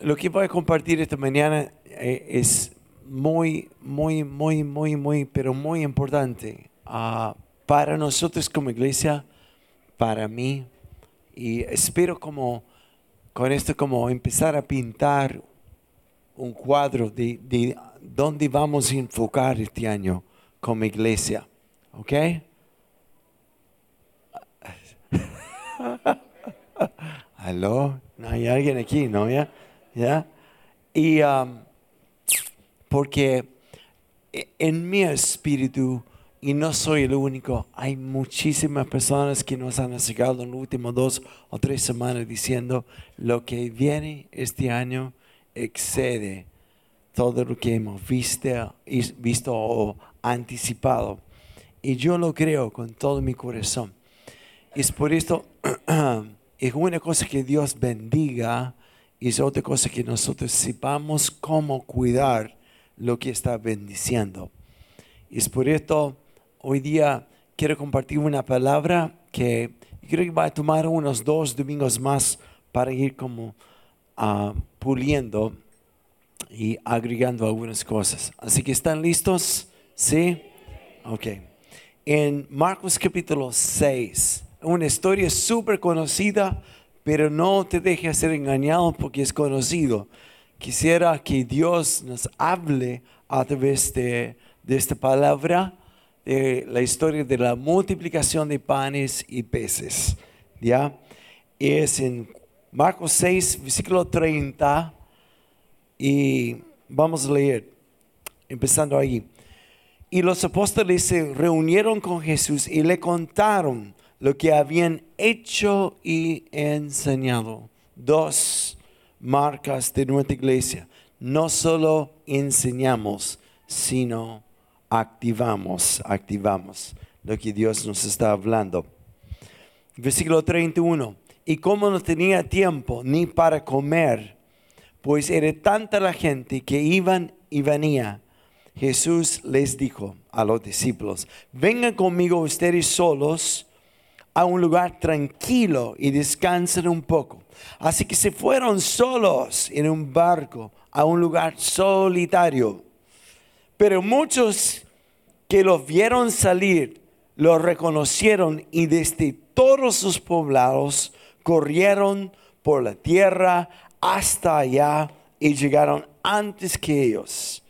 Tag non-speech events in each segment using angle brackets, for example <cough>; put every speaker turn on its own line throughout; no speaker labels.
lo que voy a compartir esta mañana eh, es muy, muy, muy, muy, muy, pero muy importante ah, para nosotros como iglesia, para mí, y espero como con esto como empezar a pintar un cuadro de, de dónde vamos a enfocar este año como iglesia, ¿ok? <laughs> ¿Aló? ¿No hay alguien aquí, no? ¿Ya? ¿Ya? Y um, porque en mi espíritu, y no soy el único, hay muchísimas personas que nos han acercado en los últimos dos o tres semanas diciendo lo que viene este año excede todo lo que hemos visto, visto o anticipado. Y yo lo creo con todo mi corazón. Es por esto, <clears throat> es una cosa que Dios bendiga y es otra cosa que nosotros sepamos cómo cuidar lo que está bendiciendo. Y es por esto, hoy día quiero compartir una palabra que creo que va a tomar unos dos domingos más para ir como uh, puliendo y agregando algunas cosas. Así que están listos, ¿sí? Ok. En Marcos capítulo 6, una historia súper conocida, pero no te dejes ser engañado porque es conocido. Quisiera que Dios nos hable a través de, de esta palabra, de la historia de la multiplicación de panes y peces. ¿Ya? Es en Marcos 6, versículo 30 y vamos a leer, empezando ahí. Y los apóstoles se reunieron con Jesús y le contaron lo que habían hecho y enseñado. Dos marcas de nuestra iglesia. No solo enseñamos, sino activamos, activamos lo que Dios nos está hablando. Versículo 31. Y como no tenía tiempo ni para comer, pues era tanta la gente que iban y venía. Jesús les dijo a los discípulos, vengan conmigo ustedes solos a un lugar tranquilo y descansen un poco. Así que se fueron solos en un barco a un lugar solitario. Pero muchos que los vieron salir, lo reconocieron y desde todos sus poblados corrieron por la tierra hasta allá y llegaron antes que ellos.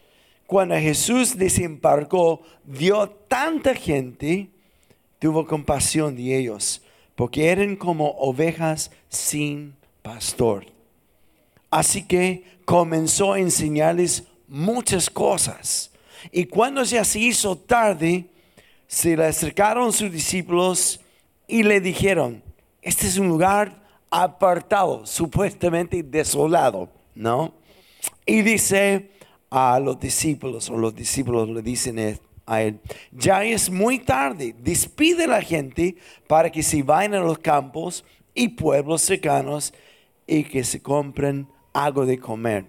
Cuando Jesús desembarcó, vio tanta gente, tuvo compasión de ellos, porque eran como ovejas sin pastor. Así que comenzó a enseñarles muchas cosas. Y cuando ya se hizo tarde, se le acercaron sus discípulos y le dijeron, este es un lugar apartado, supuestamente desolado, ¿no? Y dice a los discípulos, o los discípulos le dicen a él, ya es muy tarde, despide a la gente para que se vayan a los campos y pueblos cercanos y que se compren algo de comer.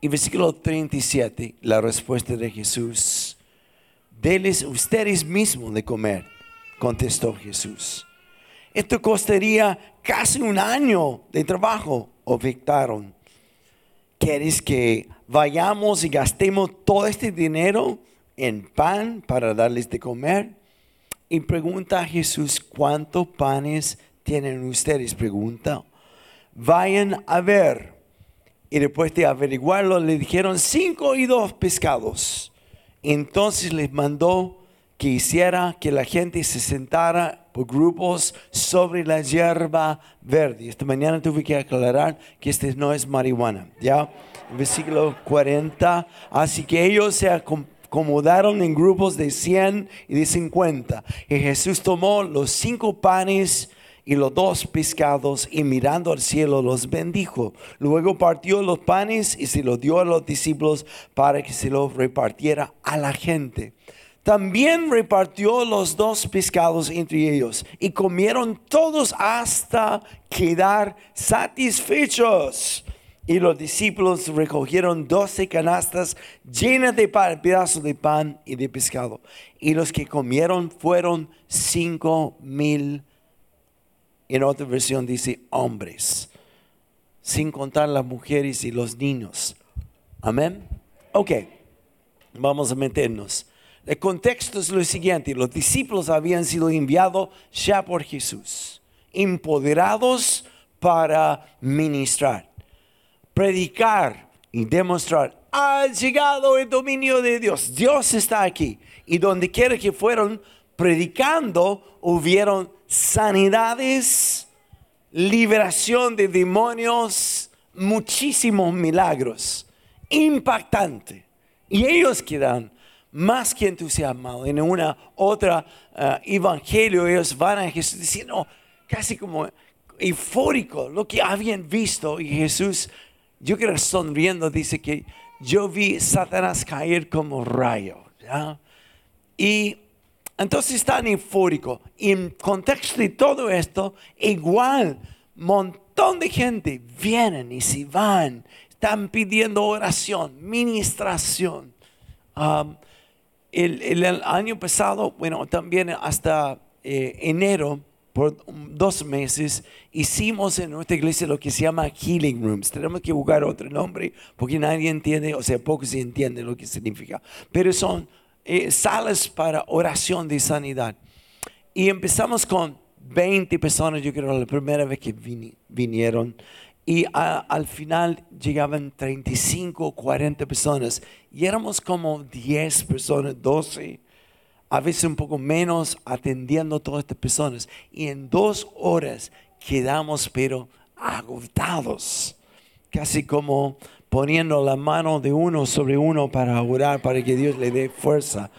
Y versículo 37, la respuesta de Jesús, deles ustedes mismos de comer, contestó Jesús. Esto costaría casi un año de trabajo, objetaron. ¿Quieres que vayamos y gastemos todo este dinero en pan para darles de comer? Y pregunta a Jesús, ¿cuántos panes tienen ustedes? Pregunta. Vayan a ver. Y después de averiguarlo, le dijeron cinco y dos pescados. Entonces les mandó que hiciera que la gente se sentara por grupos sobre la hierba verde. Esta mañana tuve que aclarar que este no es marihuana, ¿ya? Versículo 40. Así que ellos se acomodaron en grupos de 100 y de 50. Y Jesús tomó los cinco panes y los dos pescados y mirando al cielo los bendijo. Luego partió los panes y se los dio a los discípulos para que se los repartiera a la gente. También repartió los dos pescados entre ellos y comieron todos hasta quedar satisfechos. Y los discípulos recogieron doce canastas llenas de pedazos de pan y de pescado. Y los que comieron fueron cinco mil. En otra versión dice hombres. sin contar las mujeres y los niños. Amén. Ok, vamos a meternos. El contexto es lo siguiente, los discípulos habían sido enviados ya por Jesús, empoderados para ministrar, predicar y demostrar, ha llegado el dominio de Dios, Dios está aquí. Y donde quiera que fueron predicando, hubieron sanidades, liberación de demonios, muchísimos milagros, impactante. Y ellos quedan más que entusiasmados. En una otra eh, evangelio ellos van a Jesús diciendo casi como eufórico lo que habían visto y Jesús, yo creo sonriendo, dice que yo vi Satanás caer como rayo. Y entonces están eufórico. Y en contexto de todo esto, igual, montón de gente vienen y se van, están pidiendo oración, ministración. Um, el, año pasado, bueno, también hasta eh, enero, por dos meses, hicimos en nuestra iglesia lo que se llama Healing Rooms. Tenemos que buscar otro nombre porque nadie entiende, o sea, poco se entiende lo que significa. Pero son eh, salas para oración de sanidad. Y empezamos con 20 personas, yo creo, la primera vez que vinieron. Y al final llegaban 35, 40 personas. Y éramos como 10 personas, 12, a veces un poco menos, atendiendo a todas estas personas. Y en dos horas quedamos, pero agotados. Casi como poniendo la mano de uno sobre uno para orar, para que Dios le dé fuerza.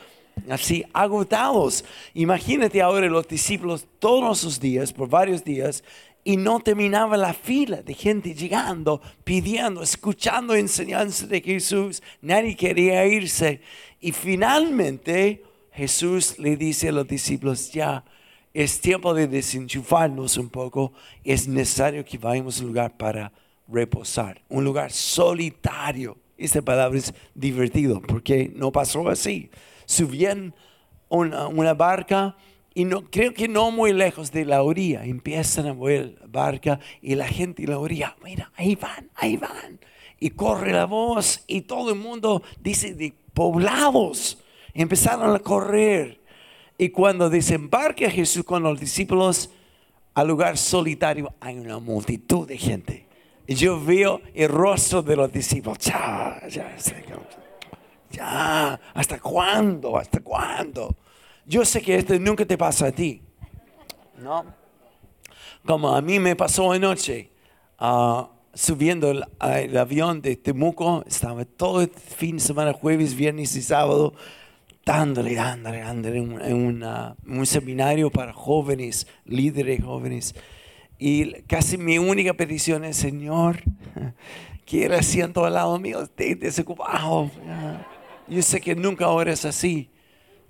Así, agotados. Imagínate ahora los discípulos todos los días, por varios días, y no terminaba la fila de gente llegando, pidiendo, escuchando enseñanza de Jesús. Nadie quería irse. Y finalmente Jesús le dice a los discípulos, ya es tiempo de desenchufarnos un poco. Es necesario que vayamos a un lugar para reposar, un lugar solitario. Esta palabra es divertido porque no pasó así. Subían una, una barca y no, creo que no muy lejos de la orilla. Empiezan a mover barca y la gente de la orilla, mira, ahí van, ahí van. Y corre la voz y todo el mundo dice de poblados. Empezaron a correr. Y cuando desembarca Jesús con los discípulos al lugar solitario, hay una multitud de gente yo veo el rostro de los discípulos. Ya, ya, ya, ¿hasta cuándo? ¿Hasta cuándo? Yo sé que esto nunca te pasa a ti. ¿No? Como a mí me pasó anoche, uh, subiendo el, avión de Temuco, estaba todo el fin de semana, jueves, viernes y sábado, dándole, dándole, dándole en, un seminario para jóvenes, líderes jóvenes. Y casi mi única petición es, Señor, que el asiento al lado mío esté desocupado. Yo sé que nunca ahora es así,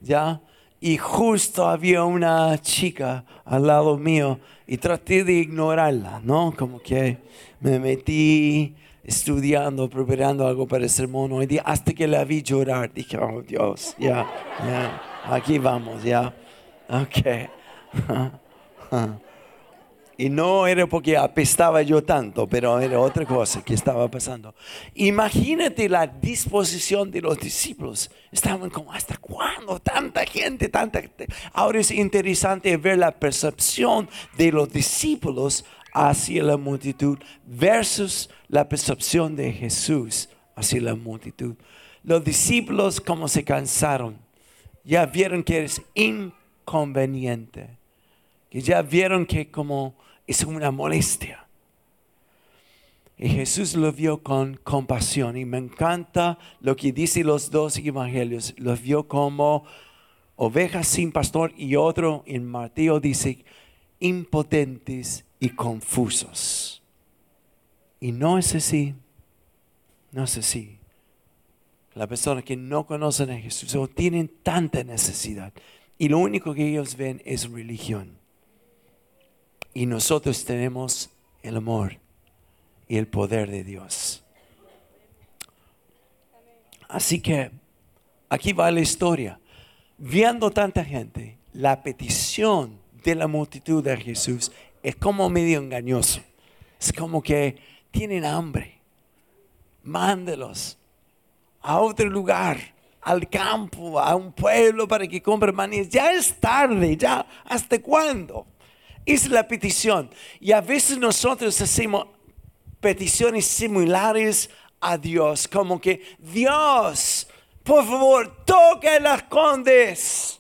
¿ya? Y justo había una chica al lado mío y traté de ignorarla, ¿no? Como que me metí estudiando, preparando algo para el sermón hoy día, hasta que la vi llorar. Dije, oh Dios, ya, ya, aquí vamos, ya. Ok. <laughs> Y no era porque apestaba yo tanto, pero era otra cosa que estaba pasando. Imagínate la disposición de los discípulos. Estaban como, ¿hasta cuándo? Tanta gente, tanta gente. Ahora es interesante ver la percepción de los discípulos hacia la multitud versus la percepción de Jesús hacia la multitud. Los discípulos como se cansaron, ya vieron que es inconveniente, que ya vieron que como es una molestia. Y Jesús lo vio con compasión. Y me encanta lo que dice los dos evangelios. Los vio como ovejas sin pastor y otro en Mateo dice impotentes y confusos. Y no es así. No es así. Las personas que no conocen a Jesús o tienen tanta necesidad. Y lo único que ellos ven es religión. Y nosotros tenemos el amor y el poder de Dios. Así que aquí va la historia. Viendo tanta gente, la petición de la multitud de Jesús es como medio engañoso. Es como que tienen hambre. Mándelos a otro lugar, al campo, a un pueblo para que compren maní. Ya es tarde, ya, ¿hasta cuándo? Es la petición. Y a veces nosotros hacemos peticiones similares a Dios, como que Dios, por favor, toca las condes.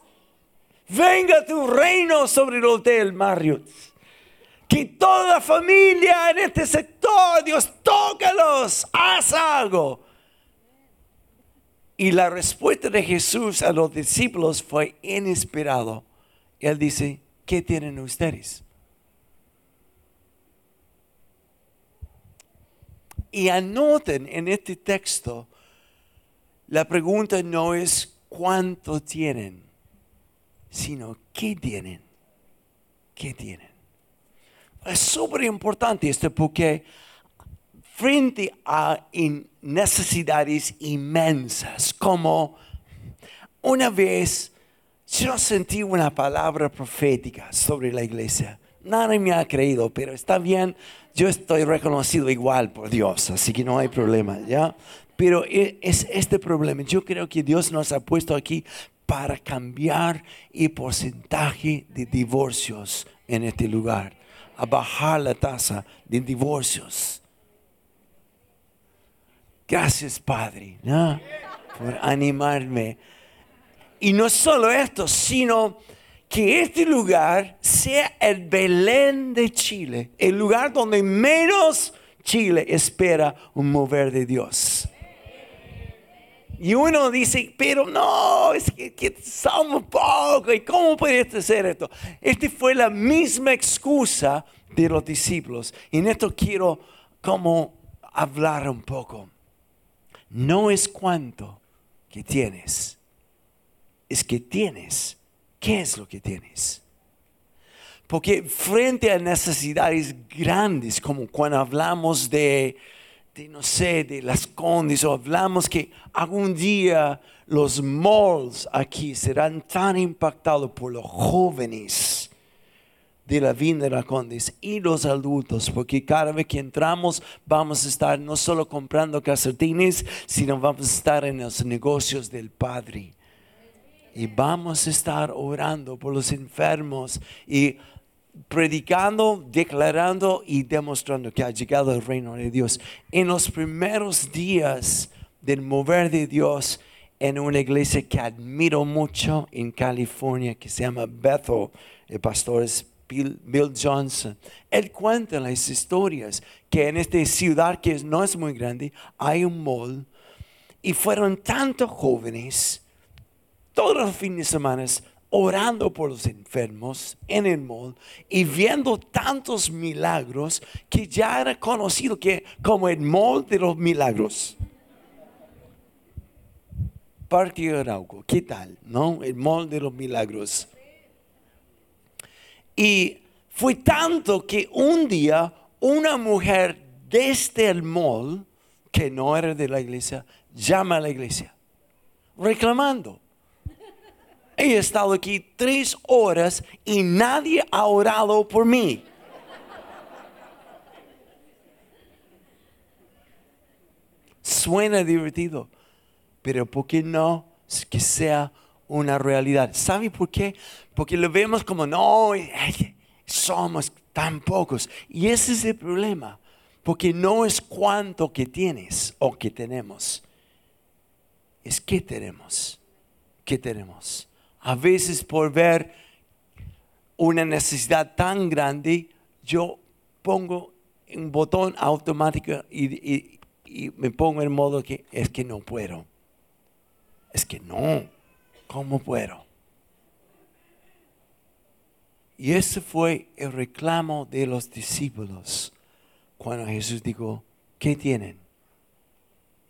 Venga tu reino sobre el hotel Marriott. Que toda familia en este sector, Dios, tócalos, haz algo. Y la respuesta de Jesús a los discípulos fue inesperado. Él dice, ¿qué tienen ustedes? Y anoten en este texto, la pregunta no es cuánto tienen, sino qué tienen. ¿Qué tienen? Es súper importante esto porque frente a necesidades inmensas, como una vez yo sentí una palabra profética sobre la iglesia. Nadie me ha creído, pero está bien, yo estoy reconocido igual por Dios, así que no hay problema, ¿ya? Pero e, es este problema. Yo creo que Dios nos ha puesto aquí para cambiar el porcentaje de divorcios en este lugar, a bajar la tasa de divorcios. Gracias, Padre, ¿no? por animarme. Y no solo esto, sino que este lugar sea el Belén de Chile, el lugar donde menos Chile espera un mover de Dios. Y uno dice, pero no, es que, somos pocos, ¿y cómo puede ser esto? Esta fue la misma excusa de los discípulos. Y en esto quiero como hablar un poco. No es cuánto que tienes, es que tienes ¿Qué es lo que tienes? Porque frente a necesidades grandes, como cuando hablamos de, no sé, de las condes, o hablamos que algún día los malls aquí serán tan impactados por los jóvenes de la vida de la condes y los adultos, porque cada vez que entramos vamos a estar no solo comprando calcetines, sino vamos a estar en los negocios del Padre. Y vamos a estar orando por los enfermos y predicando, declarando y demostrando que ha llegado el reino de Dios. En los primeros días del mover de Dios en una iglesia que admiro mucho en California, que se llama Bethel, el pastor es Bill, Johnson. Él cuenta las historias que en esta ciudad que no es muy grande hay un mall y fueron tantos jóvenes todos los fines de semana orando por los enfermos en el mall y viendo tantos milagros que ya era conocido que como el mall de los milagros. Parque Arauco, ¿qué tal? ¿No? El mall de los milagros. Y fue tanto que un día una mujer desde el mall, que no era de la iglesia, llama a la iglesia, reclamando He estado aquí tres horas y nadie ha orado por mí. Suena divertido, pero ¿por qué no que sea una realidad? ¿Sabe por qué? Porque lo vemos como, no, somos tan pocos. Y ese es el problema, porque no es cuánto que tienes o que tenemos, es qué tenemos, qué tenemos a veces por ver una necesidad tan grande, yo pongo un botón automático y, me pongo en modo que es que no puedo. Es que no, ¿cómo puedo? Y ese fue el reclamo de los discípulos cuando Jesús dijo, ¿qué tienen?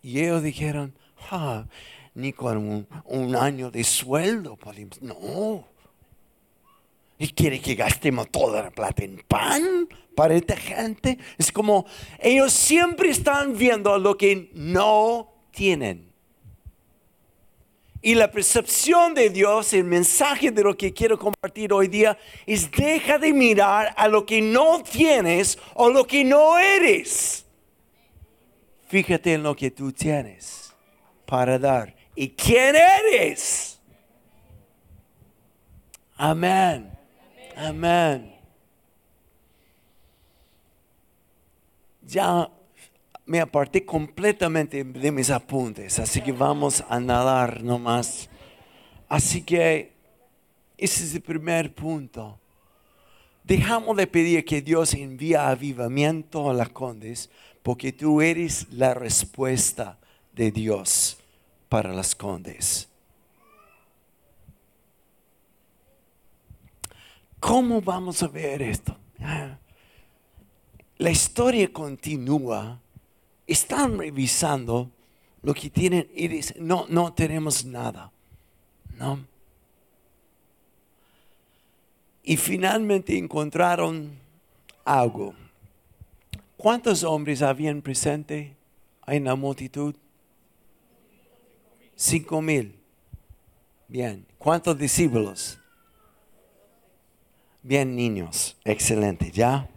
Y ellos dijeron, ah, ni con un, año de sueldo No. ¿Y quiere que gastemos toda la plata en pan para esta gente? Es como ellos siempre están viendo lo que no tienen. Y la percepción de Dios, el mensaje de lo que quiero compartir hoy día, es deja de mirar a lo que no tienes o lo que no eres. Fíjate en lo que tú tienes para dar. ¿Y quién eres? Amén. Amén. Ya me aparté completamente de mis apuntes, así que vamos a nadar nomás. Así que ese es el primer punto. Dejamos de pedir que Dios envíe avivamiento a las condes, porque tú eres la respuesta de Dios para las condes. ¿Cómo vamos a ver esto? La historia continúa. Están revisando lo que tienen y dicen, no, no tenemos nada. No. Y finalmente encontraron algo. ¿Cuántos hombres habían presente en la multitud? Cinco mil. Bien. ¿Cuántos discípulos? Bien, niños. Excelente. ¿Ya?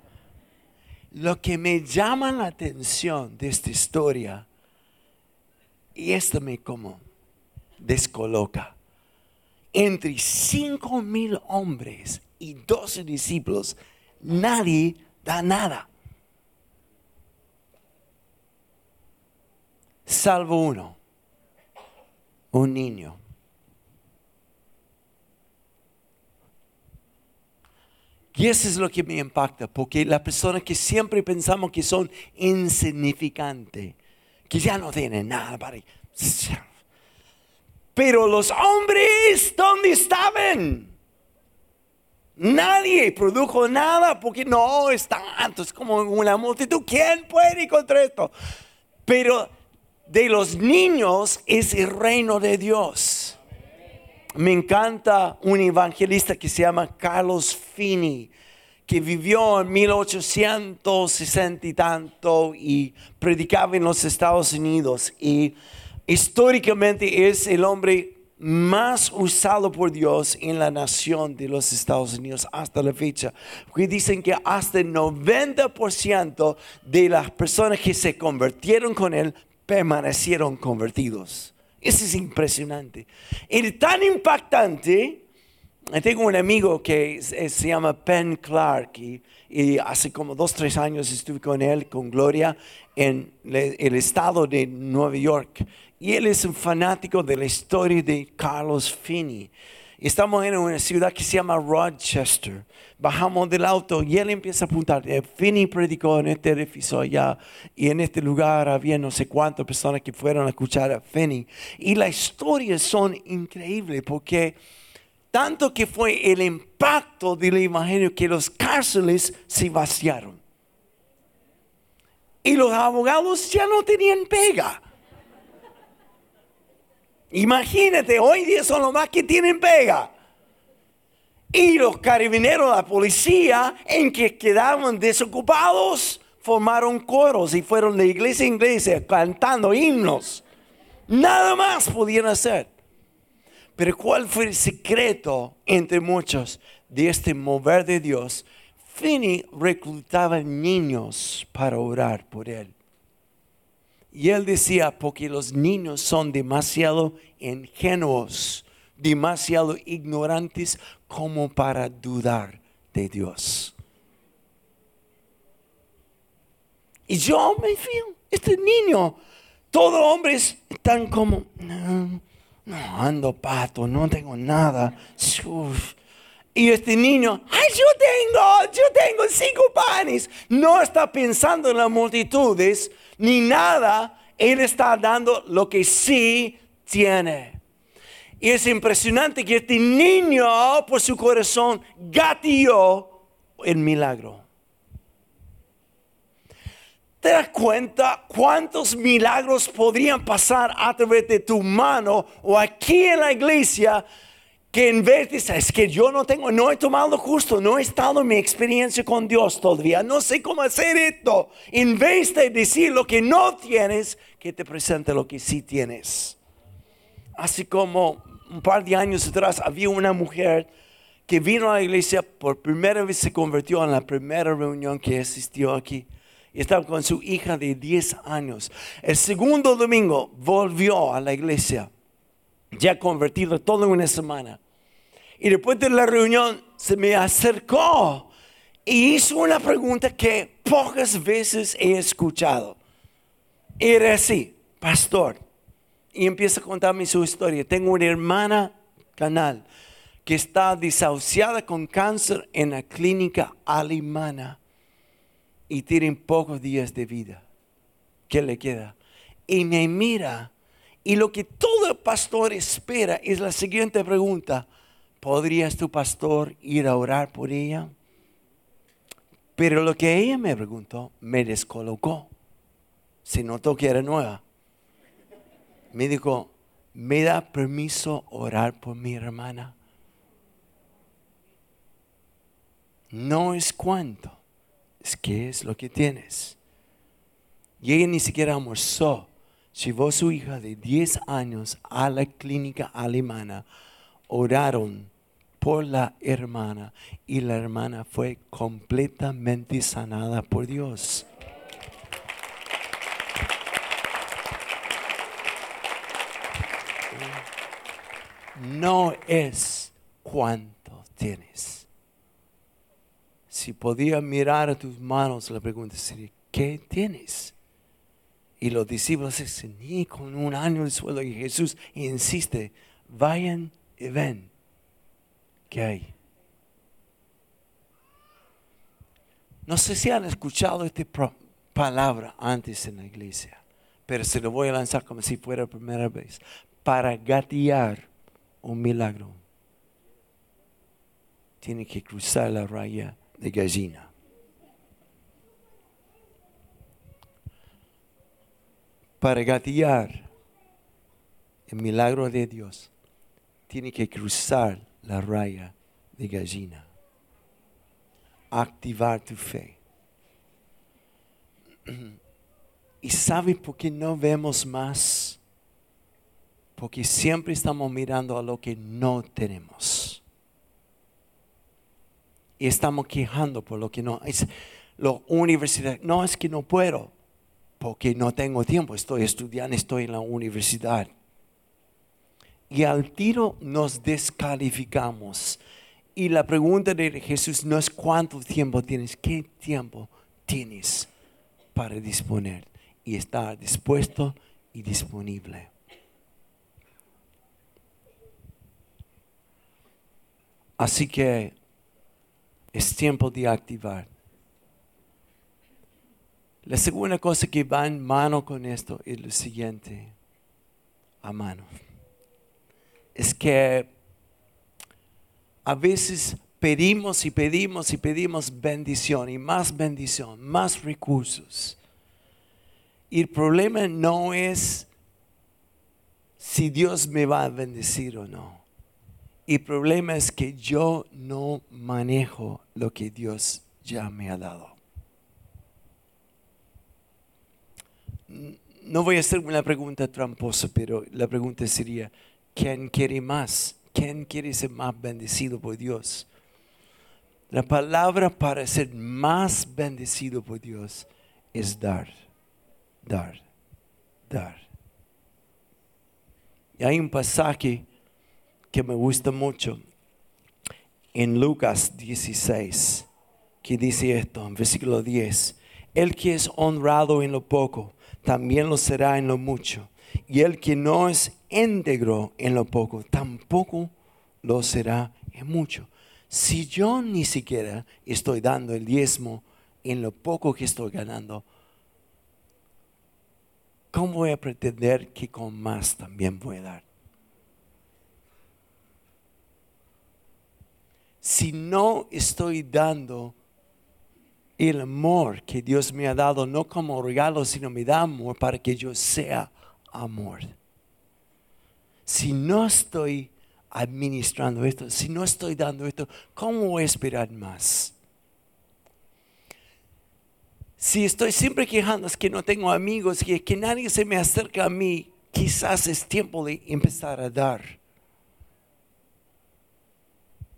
Lo que me llama la atención de esta historia, y esto me como descoloca, entre cinco mil hombres y doce discípulos, nadie da nada. Salvo uno, un niño. Y eso es lo que me impacta, porque la persona que siempre pensamos que son insignificantes, que ya no tienen nada para... Pero los hombres, ¿dónde estaban? Nadie produjo nada porque no es tanto, es como una multitud. ¿Quién puede contra esto? Pero de los niños es el reino de Dios. Me encanta un evangelista que se llama Carlos Fini, que vivió en 1860 y tanto y predicaba en los Estados Unidos. Y históricamente es el hombre más usado por Dios en la nación de los Estados Unidos hasta la fecha. Porque dicen que hasta el 90% de las personas que se convirtieron con él permanecieron convertidos. Eso es impresionante. Es tan impactante. Tengo un amigo que se llama Penn Clark y, y, hace como dos, tres años estuve con él, con Gloria, en el estado de Nueva York. Y él es un fanático de la historia de Carlos Finney. Estamos en una ciudad que se llama Rochester. Bajamos del auto y él empieza a apuntar. Eh, Finney predicó en este edificio allá y en este lugar había no sé cuántas personas que fueron a escuchar a Finney. Y las historias son increíbles porque tanto que fue el impacto del evangelio que los cárceles se vaciaron. Y los abogados ya no tenían pega. Imagínate, hoy día son los más que tienen pega. Y los carabineros, la policía, en que quedaban desocupados, formaron coros y fueron de iglesia en iglesia cantando himnos. Nada más podían hacer. Pero ¿cuál fue el secreto entre muchos de este mover de Dios? Finney reclutaba niños para orar por él. Y él decía, porque los niños son demasiado ingenuos, demasiado ignorantes como para dudar de Dios. Y yo me fío, este niño, todos hombres están como, no, no ando pato, no tengo nada. Y este niño, ay, yo tengo, yo tengo cinco panes. No está pensando en las multitudes ni nada. Él está dando lo que sí tiene. Y es impresionante que este niño, por su corazón, gatilló el milagro. ¿Te das cuenta cuántos milagros podrían pasar a través de tu mano o aquí en la iglesia? Que en vez de es que yo no tengo, no he tomado justo, no he estado en mi experiencia con Dios todavía, no sé cómo hacer esto. En vez de decir lo que no tienes, que te presente lo que sí tienes. Así como un par de años atrás había una mujer que vino a la iglesia por primera vez se convirtió en la primera reunión que asistió aquí. Estaba con su hija de 10 años. El segundo domingo volvió a la iglesia, ya convertido todo en una semana. Y después de la reunión se me acercó y hizo una pregunta que pocas veces he escuchado. Era así, pastor. Y empieza a contarme su historia. Tengo una hermana canal que está desahuciada con cáncer en la clínica alemana y tienen pocos días de vida. ¿Qué le queda? Y me mira y lo que todo pastor espera es la siguiente pregunta. ¿Podrías tu pastor ir a orar por ella? Pero lo que ella me preguntó me descolocó. Se notó que era nueva. Me dijo, ¿me da permiso orar por mi hermana? No es cuánto, es qué es lo que tienes. Y ella ni siquiera almorzó. Llevó su hija de 10 años a la clínica alemana. Oraron por la hermana y la hermana fue completamente sanada por Dios. No es cuánto tienes. Si podía mirar a tus manos, la pregunta sería, ¿qué tienes? Y los discípulos dicen, ni con un año de sueldo. Y Jesús insiste, vayan y ven ¿Qué hay? No sé si han escuchado esta palabra antes en la iglesia, pero se lo voy a lanzar como si fuera la primera vez. Para gatear un milagro, tiene que cruzar la raya de gallina. Para gatear el milagro de Dios, tiene que cruzar la raya de gallina. Activar tu fe. <clears throat> ¿Y sabe por qué no vemos más? Porque siempre estamos mirando a lo que no tenemos. Y estamos quejando por lo que no. Es, la universidad, no es que no puedo, porque no tengo tiempo, estoy estudiando, estoy en la universidad y al tiro nos descalificamos. Y la pregunta de Jesús no es cuánto tiempo tienes, qué tiempo tienes para disponer y estar dispuesto y disponible. Así que es tiempo de activar. La segunda cosa que va en mano con esto es lo siguiente, a mano es que a veces pedimos y pedimos y pedimos bendición y más bendición, más recursos. Y el problema no es si Dios me va a bendecir o no. El problema es que yo no manejo lo que Dios ya me ha dado. No voy a hacer una pregunta tramposa, pero la pregunta sería, ¿Quién quiere más? ¿Quién quiere ser más bendecido por Dios? La palabra para ser más bendecido por Dios es dar, dar, dar. Y hay un pasaje que me gusta mucho en Lucas 16 que dice esto, en versículo 10. El que es honrado en lo poco, también lo será en lo mucho. Y el que no es íntegro en lo poco, tampoco lo será en mucho. Si yo ni siquiera estoy dando el diezmo en lo poco que estoy ganando, ¿cómo voy a pretender que con más también voy a dar? Si no estoy dando el amor que Dios me ha dado, no como regalo, sino me da amor para que yo sea amor. Si no estoy administrando esto, si no estoy dando esto, ¿cómo voy a esperar más? Si estoy siempre quejando es que no tengo amigos, que, que nadie se me acerca a mí, quizás es tiempo de empezar a dar.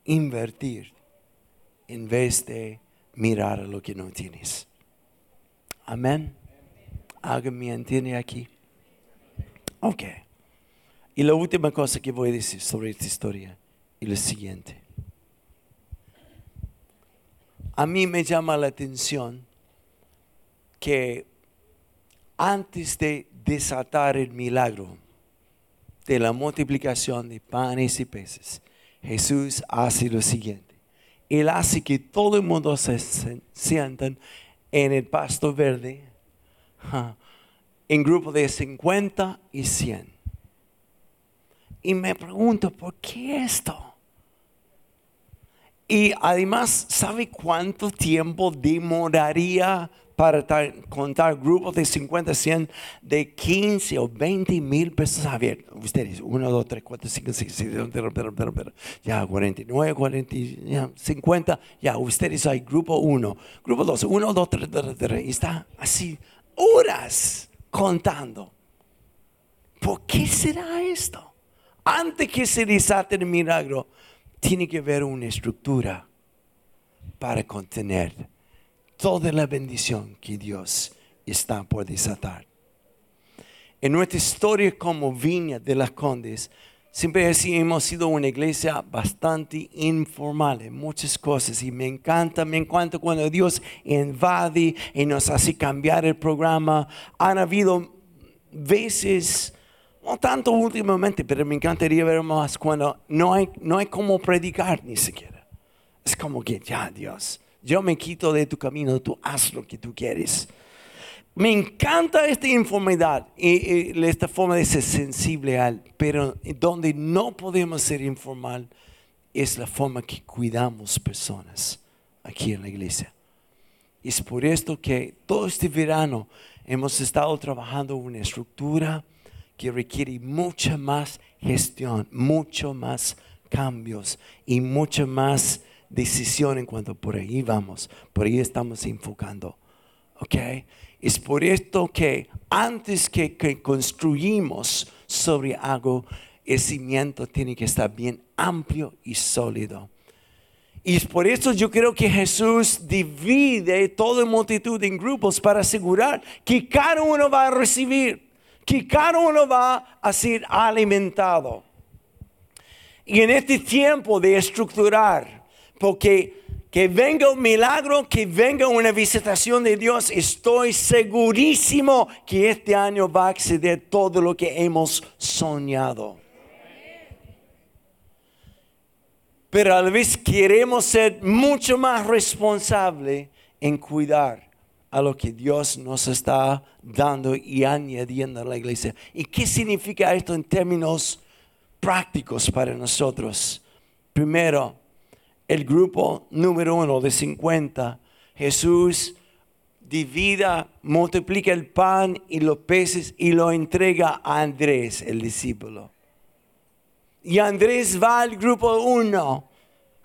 Invertir en vez de mirar a lo que no tienes. Amén. ¿Alguien me entiende aquí? Ok. Y la última cosa que voy a decir sobre esta historia es lo siguiente. A mí me llama la atención que antes de desatar el milagro de la multiplicación de panes y peces, Jesús hace lo siguiente. Él hace que todo el mundo se sientan en el pasto verde en grupo de 50 y 100. Y me pregunto, ¿por qué esto? Y además, ¿sabe cuánto tiempo demoraría para contar grupos de 50, 100, de 15 o 20 mil pesos a ver, ustedes, 1, 2, 3, 4, 5, 6, 7, 8, ya 49, 40, ya 50, ya ustedes hay grupo 1, grupo 2, 1, 2, 3, 3, 3, y está así horas contando. ¿Por qué será esto? Antes que se desate el milagro, tiene que haber una estructura para contener toda la bendición que Dios está por desatar. En nuestra historia como Viña de las Condes, siempre así hemos sido una iglesia bastante informal en muchas cosas y me encanta, me encanta cuando Dios invade y nos hace cambiar el programa. Han habido veces, no tanto últimamente, pero me encantaría ver más cuando no hay, no hay como predicar ni siquiera. Es como que ya Dios, yo me quito de tu camino, tú haz lo que tú quieres. Me encanta esta informalidad y, esta forma de ser sensible al, pero donde no podemos ser informal es la forma que cuidamos personas aquí en la iglesia. Es por esto que todo este verano hemos estado trabajando una estructura que requiere mucha más gestión, mucho más cambios y mucho más decisión en cuanto por ahí vamos, por ahí estamos enfocando. ¿Ok? Es por esto que antes que, que construimos sobre algo, el cimiento tiene que estar bien amplio y sólido. Y es por eso yo creo que Jesús divide toda multitud en grupos para asegurar que cada uno va a recibir, que cada uno va a ser alimentado. Y en este tiempo de estructurar, porque que venga un milagro, que venga una visitación de Dios, estoy segurísimo que este año va a acceder todo lo que hemos soñado. Pero a la vez queremos ser mucho más responsables en cuidar a lo que Dios nos está dando y añadiendo a la iglesia. ¿Y qué significa esto en términos prácticos para nosotros? Primero, el grupo número uno de 50, Jesús divida, multiplica el pan y los peces y lo entrega a Andrés, el discípulo. Y Andrés va al grupo uno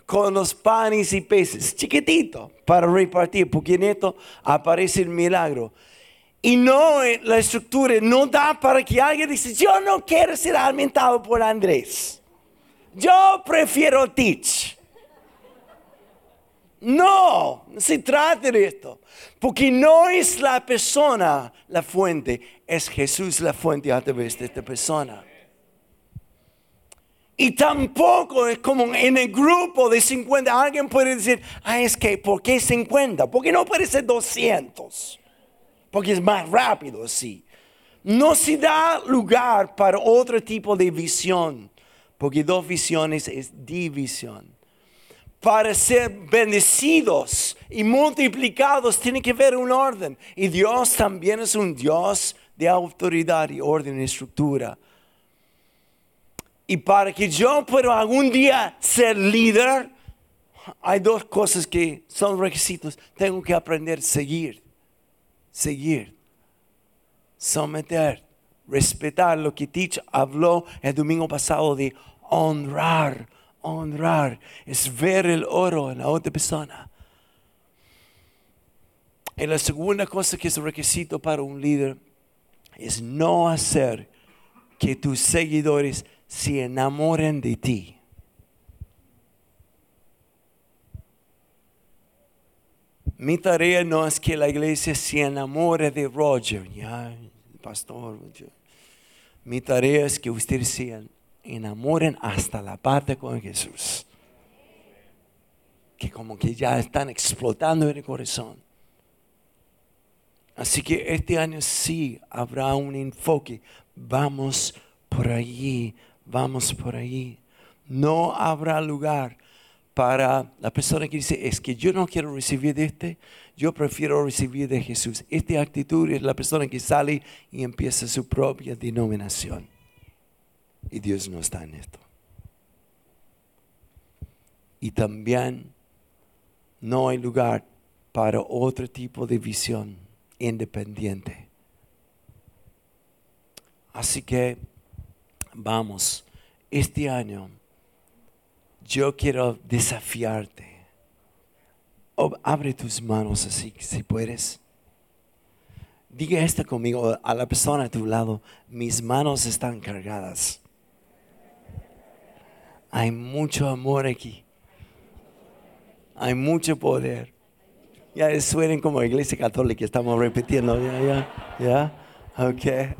con los panes y peces, chiquitito, para repartir, porque en esto aparece el milagro. Y no, la estructura no da para que alguien dice, yo no quiero ser alimentado por Andrés. Yo prefiero Teach. No, se trata de esto. Porque no es la persona la fuente, es Jesús la fuente a través de esta persona. Y tampoco es como en el grupo de 50, alguien puede decir, ah, es que, ¿por qué 50? Porque no puede ser 200. Porque es más rápido así. No se da lugar para otro tipo de visión. Porque dos visiones es división para ser bendecidos y multiplicados tiene que haber un orden. Y Dios también es un Dios de autoridad y orden y estructura. Y para que yo pueda algún día ser líder, hay dos cosas que son requisitos. Tengo que aprender seguir, seguir, someter, respetar lo que Teach habló el domingo pasado de honrar honrar, es ver el oro en la otra persona. Y la segunda cosa que es requisito para un líder es no hacer que tus seguidores se enamoren de ti. Mi tarea no es que la iglesia se enamore de Roger, ya, pastor. Mi tarea es que ustedes se enamoren hasta la parte con Jesús. Que como que ya están explotando en el corazón. Así que este año sí habrá un enfoque. Vamos por allí, vamos por allí. No habrá lugar para la persona que dice, es que yo no quiero recibir de este, yo prefiero recibir de Jesús. Esta actitud es la persona que sale y empieza su propia denominación. Y Dios no está en esto. Y también no hay lugar para otro tipo de visión independiente. Así que vamos, este año yo quiero desafiarte. abre tus manos así, si puedes. Diga esto conmigo a la persona a tu lado, mis manos están cargadas. Hay mucho amor aquí. Hay mucho poder. Ya suenen como iglesia católica, estamos repitiendo. Ya, ya, ya. Ok.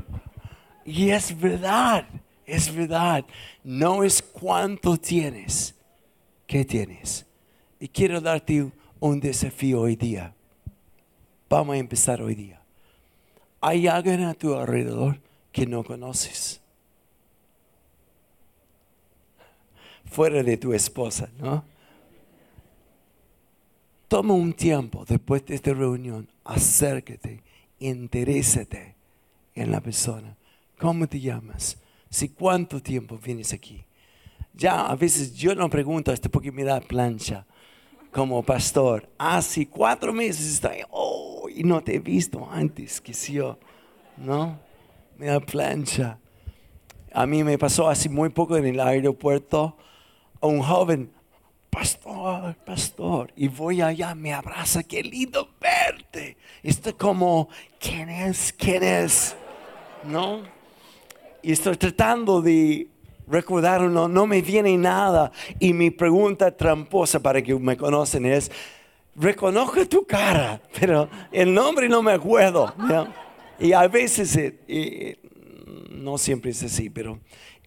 Y es verdad, es verdad. No es cuánto tienes, ¿qué tienes? Y quiero darte un desafío hoy día. Vamos a empezar hoy día. Hay alguien a tu alrededor que no conoces. Fuera de tu esposa, ¿no? Toma un tiempo después de esta reunión, acércate, interésate en la persona. ¿Cómo te llamas? Si cuánto tiempo vienes aquí. Ya a veces yo no pregunto esto porque me da plancha como pastor. Hace ah, cuatro meses estoy, oh, y no te he visto antes, que si yo, ¿no? Me da plancha. A mí me pasó hace muy poco en el aeropuerto, un joven, pastor, pastor, y voy allá, me abraza, qué lindo verte. Está como, ¿quién es? ¿Quién es? ¿No? Y estoy tratando de recordar, no, me viene nada. Y mi pregunta tramposa para que me conocen es, reconozco tu cara, pero el nombre no me acuerdo. Y a veces, eh, no siempre es así, pero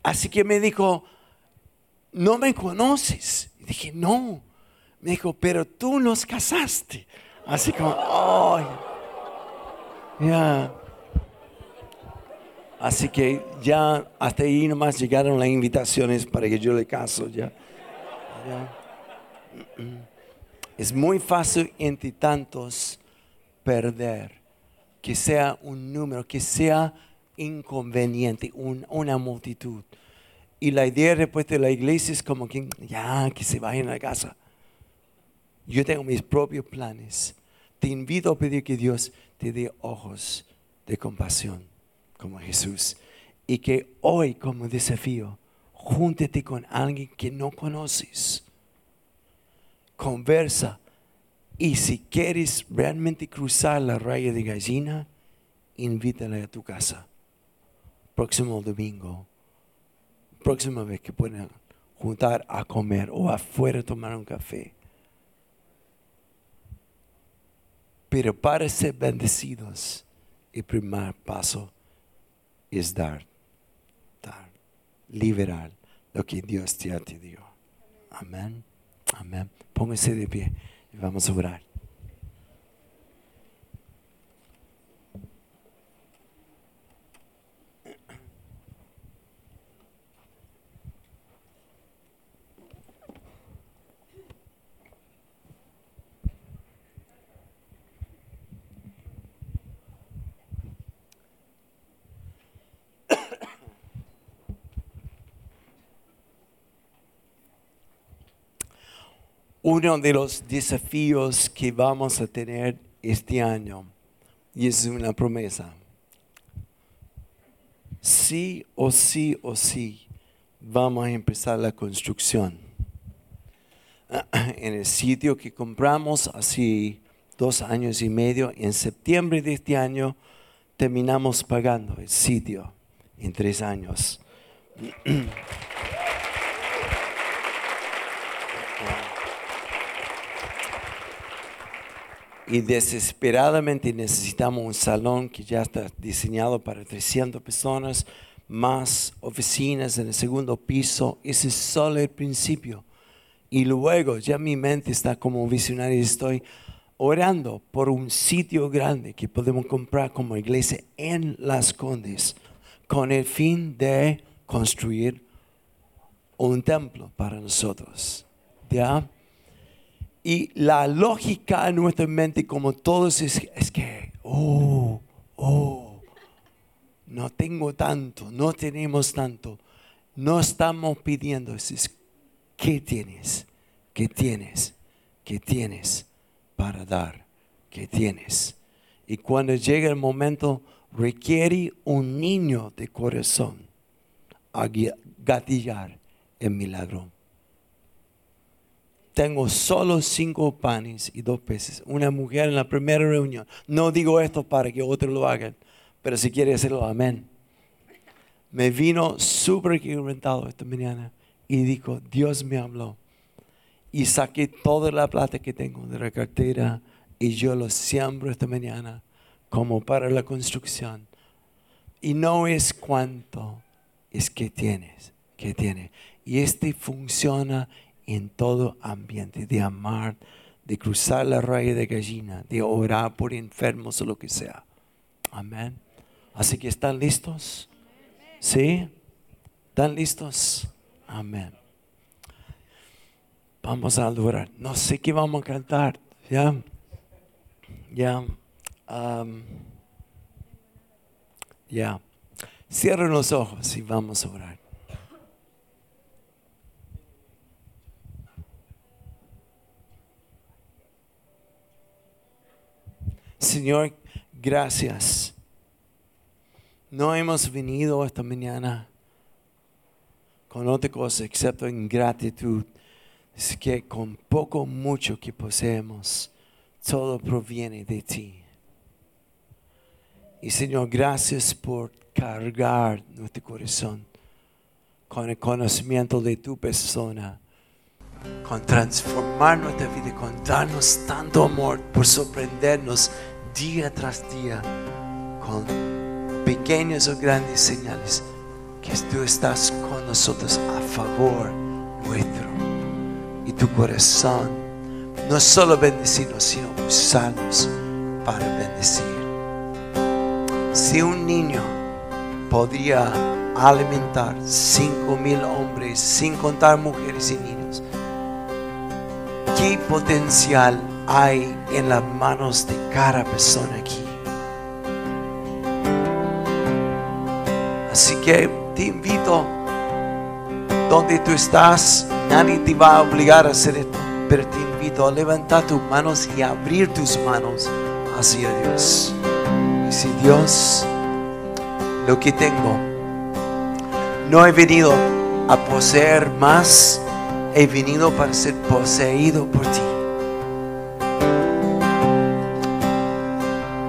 así que me dijo, no me conoces. Y dije, no. Me dijo, pero tú nos casaste. Así como, ay, ya. Así que ya hasta ahí nomás llegaron las invitaciones para que yo le caso ya. Es muy fácil entre tantos perder, que sea un número, que sea inconveniente, una multitud. Y la idea después de la iglesia es como que ya, que se vayan a la casa. Yo tengo mis propios planes. Te invito a pedir que Dios te dé ojos de compasión como Jesús. Y que hoy como desafío, júntete con alguien que no conoces. Conversa. Y si quieres realmente cruzar la raya de gallina, invítale a tu casa. Próximo domingo próxima vez que puedan juntar a comer o afuera tomar un café. Pero para ser bendecidos, el primer paso es dar, dar, liberar lo que Dios te dio. Amén. Amén. Póngase de pie y vamos a orar. Uno de los desafíos que vamos a tener este año, y es una promesa, sí o sí o sí vamos a empezar la construcción. <clears throat> En el sitio que compramos hace dos años y medio, en septiembre de este año terminamos pagando el sitio en tres años. <clears throat> y desesperadamente necesitamos un salón que ya está diseñado para 300 personas, más oficinas en el segundo piso. Ese es solo el principio. Y luego ya mi mente está como visionario y estoy orando por un sitio grande que podemos comprar como iglesia en Las Condes con el fin de construir un templo para nosotros. ¿Ya? Y la lógica en nuestra mente, como todos, es, es que, oh, oh, no tengo tanto, no tenemos tanto, no estamos pidiendo, es, ¿qué tienes? ¿Qué tienes? ¿Qué tienes para dar? ¿Qué tienes? Y cuando llega el momento, requiere un niño de corazón a gatillar el milagro tengo solo cinco panes y dos peces. Una mujer en la primera reunión. No digo esto para que otros lo hagan, pero si quiere hacerlo, amén. Me vino súper quebrantado esta mañana y dijo, Dios me habló. Y saqué toda la plata que tengo de la cartera y yo lo siembro esta mañana como para la construcción. Y no es cuánto, es que tienes, que tiene. Y este funciona en todo ambiente, de amar, de cruzar la raya de gallina, de orar por enfermos o lo que sea. Amén. Así que están listos. ¿Sí? ¿Están listos? Amén. Vamos a adorar. No sé qué vamos a cantar. Ya. Ya. ya. Cierren los ojos y vamos a orar. Señor, gracias. No hemos venido esta mañana con otra cosa excepto en gratitud. Es que con poco mucho que poseemos, todo proviene de ti. Y Señor, gracias por cargar nuestro corazón con el conocimiento de tu persona, con transformar nuestra vida, con darnos tanto amor, por sorprendernos día tras día con pequeñas o grandes señales que tú estás con nosotros a favor nuestro. Y tu corazón no solo bendecirnos sino usarnos para bendecir. Si un niño podría alimentar cinco mil hombres sin contar mujeres y niños qué potencial hay en las manos de cada persona aquí. Así que te invito, donde tú estás, nadie te va a obligar a hacer esto, pero te invito a levantar tus manos y abrir tus manos hacia Dios. Y si Dios, lo que tengo, no he venido a poseer más, he venido para ser poseído por ti.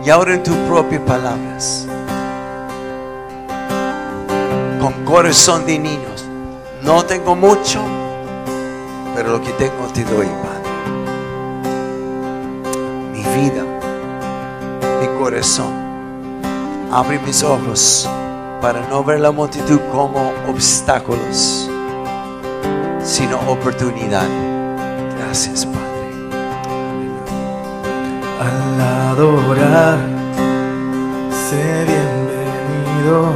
Y ahora en tus propias palabras, con corazón de niños, no tengo mucho, pero lo que tengo te doy, Padre. Mi vida, mi corazón. Abre mis ojos para no ver la multitud como obstáculos, sino oportunidad. Gracias, Padre
al adorar, sé bienvenido,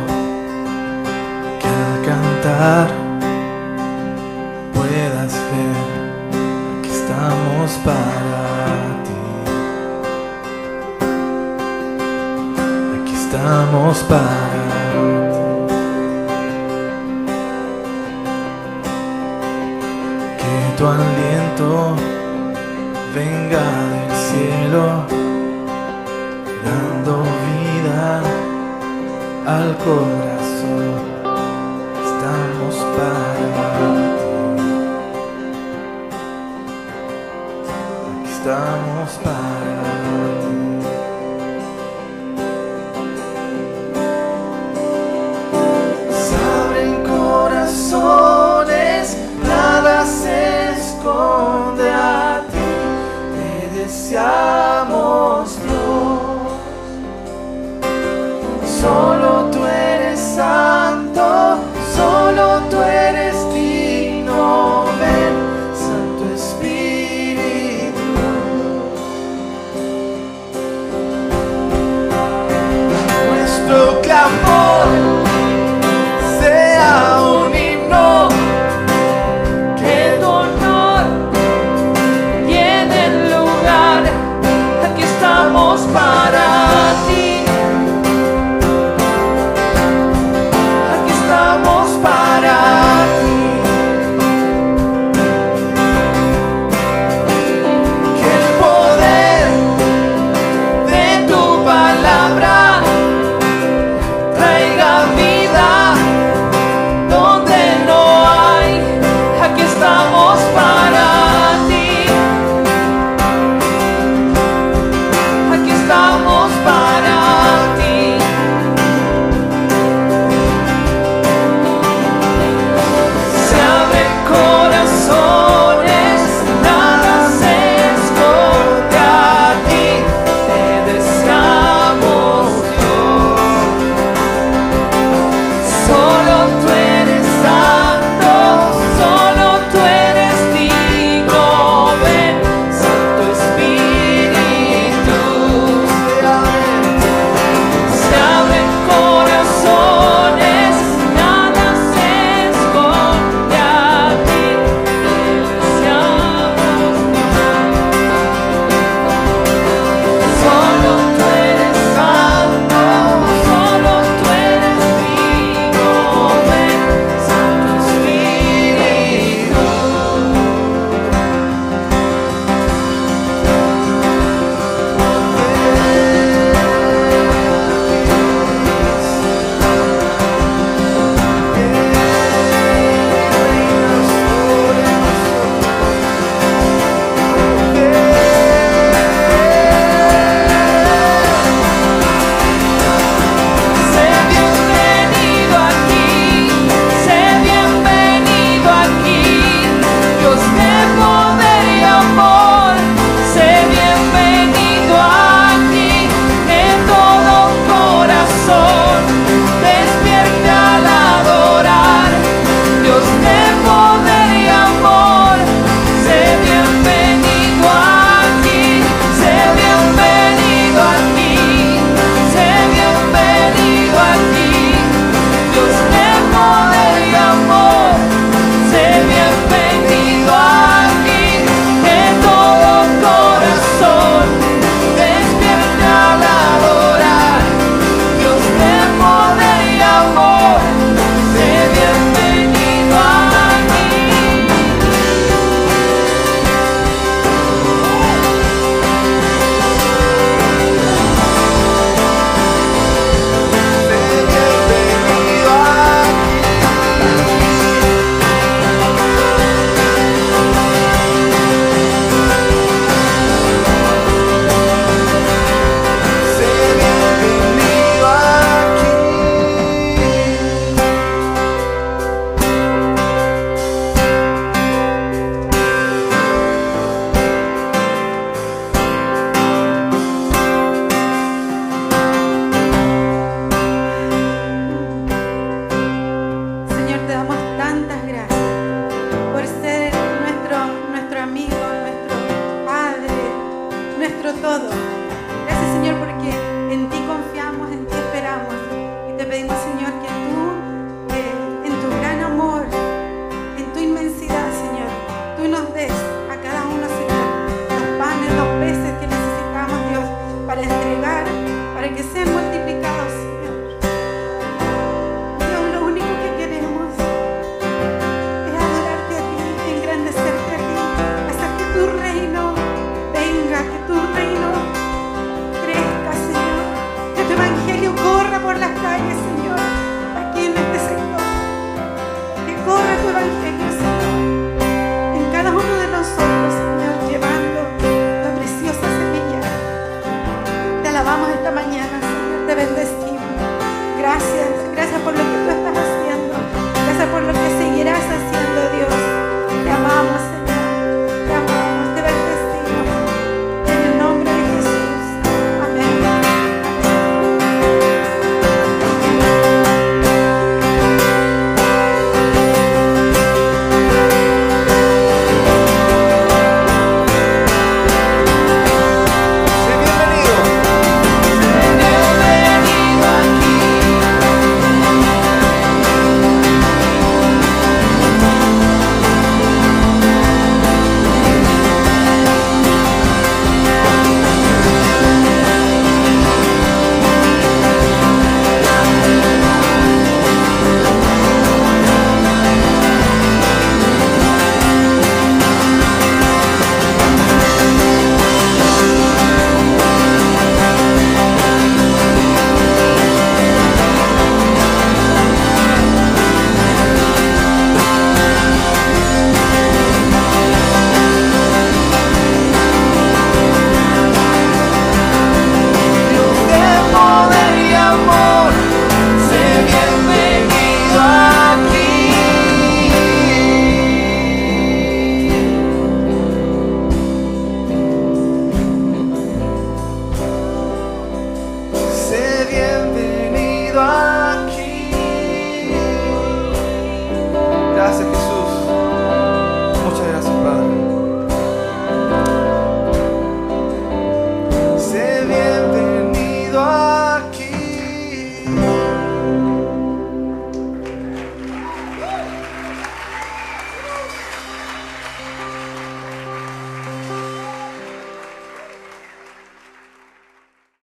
que al cantar puedas ver que estamos para ti. Aquí estamos para ti. Que tu aliento venga del cielo, dando vida al corazón. Estamos para ti. Aquí estamos para